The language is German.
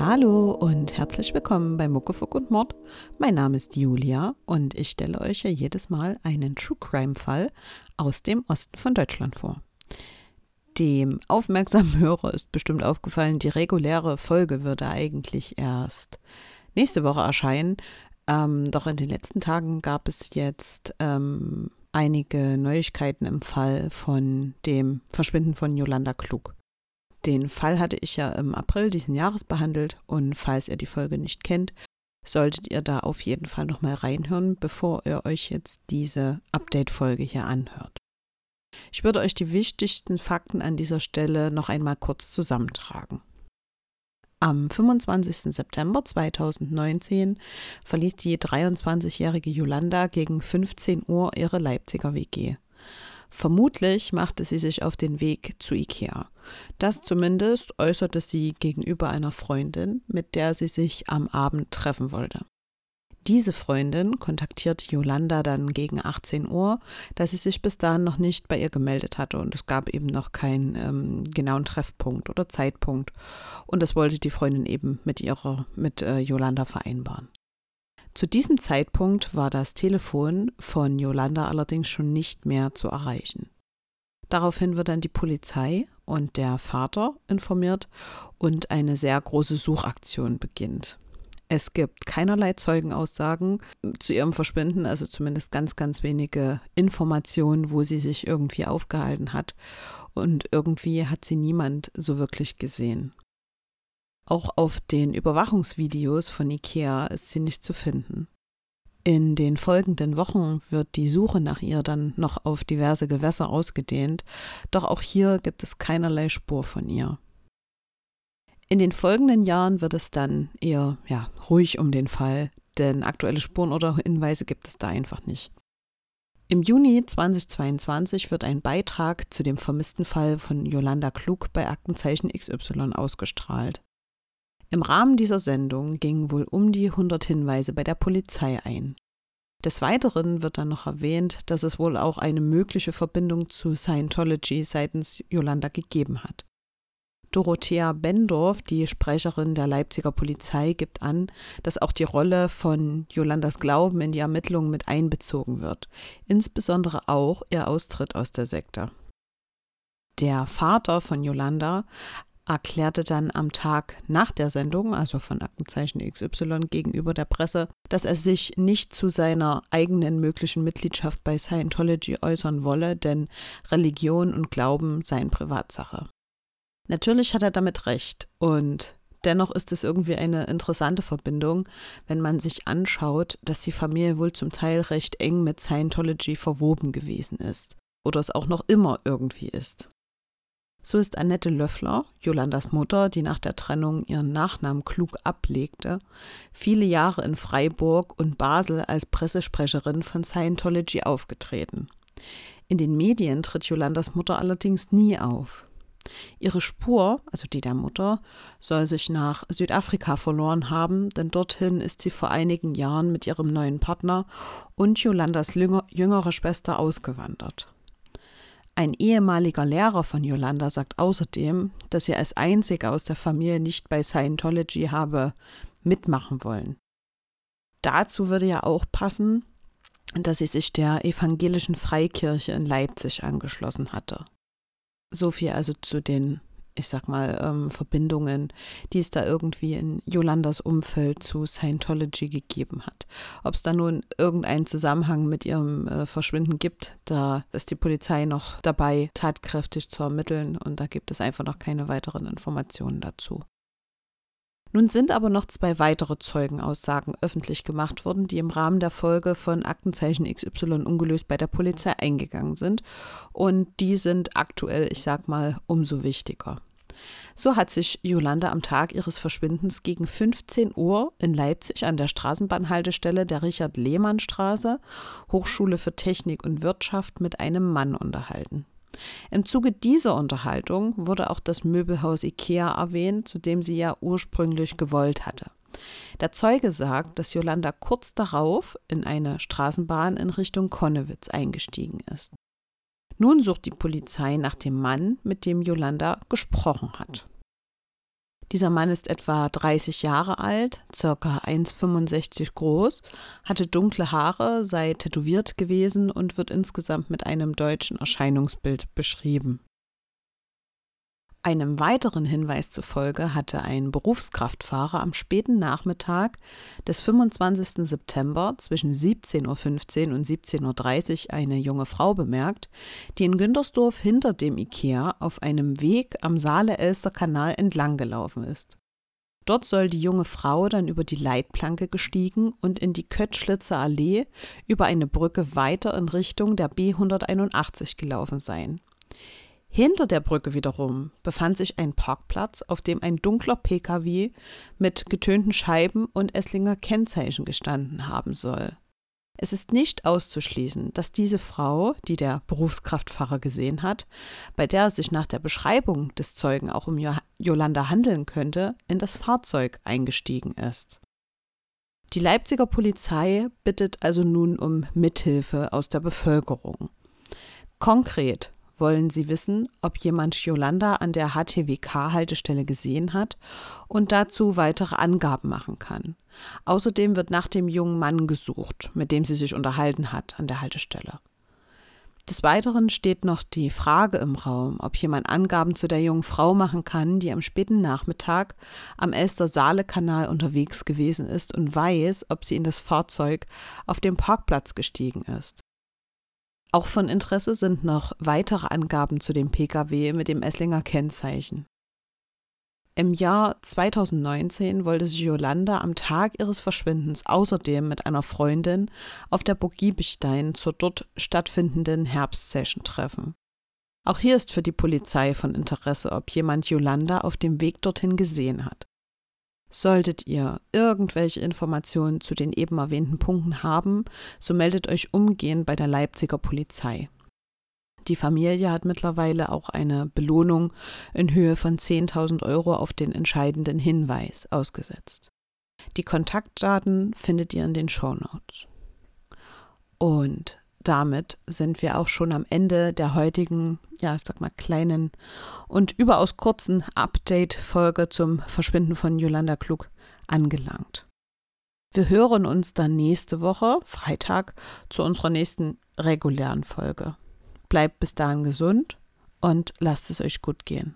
Hallo und herzlich willkommen bei Muckefuck und Mord. Mein Name ist Julia und ich stelle euch ja jedes Mal einen True Crime Fall aus dem Osten von Deutschland vor. Dem aufmerksamen Hörer ist bestimmt aufgefallen, die reguläre Folge würde eigentlich erst nächste Woche erscheinen. Ähm, doch in den letzten Tagen gab es jetzt ähm, einige Neuigkeiten im Fall von dem Verschwinden von Yolanda Klug. Den Fall hatte ich ja im April diesen Jahres behandelt und falls ihr die Folge nicht kennt, solltet ihr da auf jeden Fall nochmal reinhören, bevor ihr euch jetzt diese Update-Folge hier anhört. Ich würde euch die wichtigsten Fakten an dieser Stelle noch einmal kurz zusammentragen. Am 25. September 2019 verließ die 23-jährige Yolanda gegen 15 Uhr ihre Leipziger WG. Vermutlich machte sie sich auf den Weg zu Ikea. Das zumindest äußerte sie gegenüber einer Freundin, mit der sie sich am Abend treffen wollte. Diese Freundin kontaktierte Yolanda dann gegen 18 Uhr, da sie sich bis dahin noch nicht bei ihr gemeldet hatte und es gab eben noch keinen ähm, genauen Treffpunkt oder Zeitpunkt. Und das wollte die Freundin eben mit ihrer, mit äh, Yolanda vereinbaren. Zu diesem Zeitpunkt war das Telefon von Yolanda allerdings schon nicht mehr zu erreichen. Daraufhin wird dann die Polizei und der Vater informiert und eine sehr große Suchaktion beginnt. Es gibt keinerlei Zeugenaussagen zu ihrem Verschwinden, also zumindest ganz, ganz wenige Informationen, wo sie sich irgendwie aufgehalten hat. Und irgendwie hat sie niemand so wirklich gesehen. Auch auf den Überwachungsvideos von IKEA ist sie nicht zu finden. In den folgenden Wochen wird die Suche nach ihr dann noch auf diverse Gewässer ausgedehnt, doch auch hier gibt es keinerlei Spur von ihr. In den folgenden Jahren wird es dann eher ja, ruhig um den Fall, denn aktuelle Spuren oder Hinweise gibt es da einfach nicht. Im Juni 2022 wird ein Beitrag zu dem vermissten Fall von Yolanda Klug bei Aktenzeichen XY ausgestrahlt. Im Rahmen dieser Sendung gingen wohl um die 100 Hinweise bei der Polizei ein. Des Weiteren wird dann noch erwähnt, dass es wohl auch eine mögliche Verbindung zu Scientology seitens Yolanda gegeben hat. Dorothea Bendorf, die Sprecherin der Leipziger Polizei, gibt an, dass auch die Rolle von Yolandas Glauben in die Ermittlungen mit einbezogen wird, insbesondere auch ihr Austritt aus der Sekte. Der Vater von Yolanda erklärte dann am Tag nach der Sendung, also von Aktenzeichen XY gegenüber der Presse, dass er sich nicht zu seiner eigenen möglichen Mitgliedschaft bei Scientology äußern wolle, denn Religion und Glauben seien Privatsache. Natürlich hat er damit recht und dennoch ist es irgendwie eine interessante Verbindung, wenn man sich anschaut, dass die Familie wohl zum Teil recht eng mit Scientology verwoben gewesen ist oder es auch noch immer irgendwie ist. So ist Annette Löffler, Jolandas Mutter, die nach der Trennung ihren Nachnamen klug ablegte, viele Jahre in Freiburg und Basel als Pressesprecherin von Scientology aufgetreten. In den Medien tritt Jolandas Mutter allerdings nie auf. Ihre Spur, also die der Mutter, soll sich nach Südafrika verloren haben, denn dorthin ist sie vor einigen Jahren mit ihrem neuen Partner und Jolandas jüngere Schwester ausgewandert. Ein ehemaliger Lehrer von Yolanda sagt außerdem, dass sie als einzige aus der Familie nicht bei Scientology habe mitmachen wollen. Dazu würde ja auch passen, dass sie sich der evangelischen Freikirche in Leipzig angeschlossen hatte. So viel also zu den ich sag mal, ähm, Verbindungen, die es da irgendwie in Yolandas Umfeld zu Scientology gegeben hat. Ob es da nun irgendeinen Zusammenhang mit ihrem äh, Verschwinden gibt, da ist die Polizei noch dabei, tatkräftig zu ermitteln und da gibt es einfach noch keine weiteren Informationen dazu. Nun sind aber noch zwei weitere Zeugenaussagen öffentlich gemacht worden, die im Rahmen der Folge von Aktenzeichen XY ungelöst bei der Polizei eingegangen sind. Und die sind aktuell, ich sag mal, umso wichtiger. So hat sich Jolanda am Tag ihres Verschwindens gegen 15 Uhr in Leipzig an der Straßenbahnhaltestelle der Richard-Lehmann-Straße, Hochschule für Technik und Wirtschaft, mit einem Mann unterhalten. Im Zuge dieser Unterhaltung wurde auch das Möbelhaus Ikea erwähnt, zu dem sie ja ursprünglich gewollt hatte. Der Zeuge sagt, dass Jolanda kurz darauf in eine Straßenbahn in Richtung Konnewitz eingestiegen ist. Nun sucht die Polizei nach dem Mann, mit dem Jolanda gesprochen hat. Dieser Mann ist etwa 30 Jahre alt, circa 1,65 groß, hatte dunkle Haare, sei tätowiert gewesen und wird insgesamt mit einem deutschen Erscheinungsbild beschrieben. Einem weiteren Hinweis zufolge hatte ein Berufskraftfahrer am späten Nachmittag des 25. September zwischen 17.15 Uhr und 17.30 Uhr eine junge Frau bemerkt, die in Güntersdorf hinter dem Ikea auf einem Weg am Saale-Elster-Kanal entlang gelaufen ist. Dort soll die junge Frau dann über die Leitplanke gestiegen und in die Köttschlitzer Allee über eine Brücke weiter in Richtung der B 181 gelaufen sein. Hinter der Brücke wiederum befand sich ein Parkplatz, auf dem ein dunkler Pkw mit getönten Scheiben und Esslinger Kennzeichen gestanden haben soll. Es ist nicht auszuschließen, dass diese Frau, die der Berufskraftfahrer gesehen hat, bei der es sich nach der Beschreibung des Zeugen auch um Jolanda handeln könnte, in das Fahrzeug eingestiegen ist. Die Leipziger Polizei bittet also nun um Mithilfe aus der Bevölkerung. Konkret wollen sie wissen, ob jemand Yolanda an der HTWK-Haltestelle gesehen hat und dazu weitere Angaben machen kann. Außerdem wird nach dem jungen Mann gesucht, mit dem sie sich unterhalten hat an der Haltestelle. Des Weiteren steht noch die Frage im Raum, ob jemand Angaben zu der jungen Frau machen kann, die am späten Nachmittag am Elster-Saale-Kanal unterwegs gewesen ist und weiß, ob sie in das Fahrzeug auf dem Parkplatz gestiegen ist. Auch von Interesse sind noch weitere Angaben zu dem Pkw mit dem Esslinger Kennzeichen. Im Jahr 2019 wollte sich Yolanda am Tag ihres Verschwindens außerdem mit einer Freundin auf der Burg Giebestein zur dort stattfindenden Herbstsession treffen. Auch hier ist für die Polizei von Interesse, ob jemand Yolanda auf dem Weg dorthin gesehen hat. Solltet ihr irgendwelche Informationen zu den eben erwähnten Punkten haben, so meldet euch umgehend bei der Leipziger Polizei. Die Familie hat mittlerweile auch eine Belohnung in Höhe von 10.000 Euro auf den entscheidenden Hinweis ausgesetzt. Die Kontaktdaten findet ihr in den Show Notes. Und damit sind wir auch schon am Ende der heutigen, ja, ich sag mal, kleinen und überaus kurzen Update-Folge zum Verschwinden von Yolanda Klug angelangt. Wir hören uns dann nächste Woche, Freitag, zu unserer nächsten regulären Folge. Bleibt bis dahin gesund und lasst es euch gut gehen.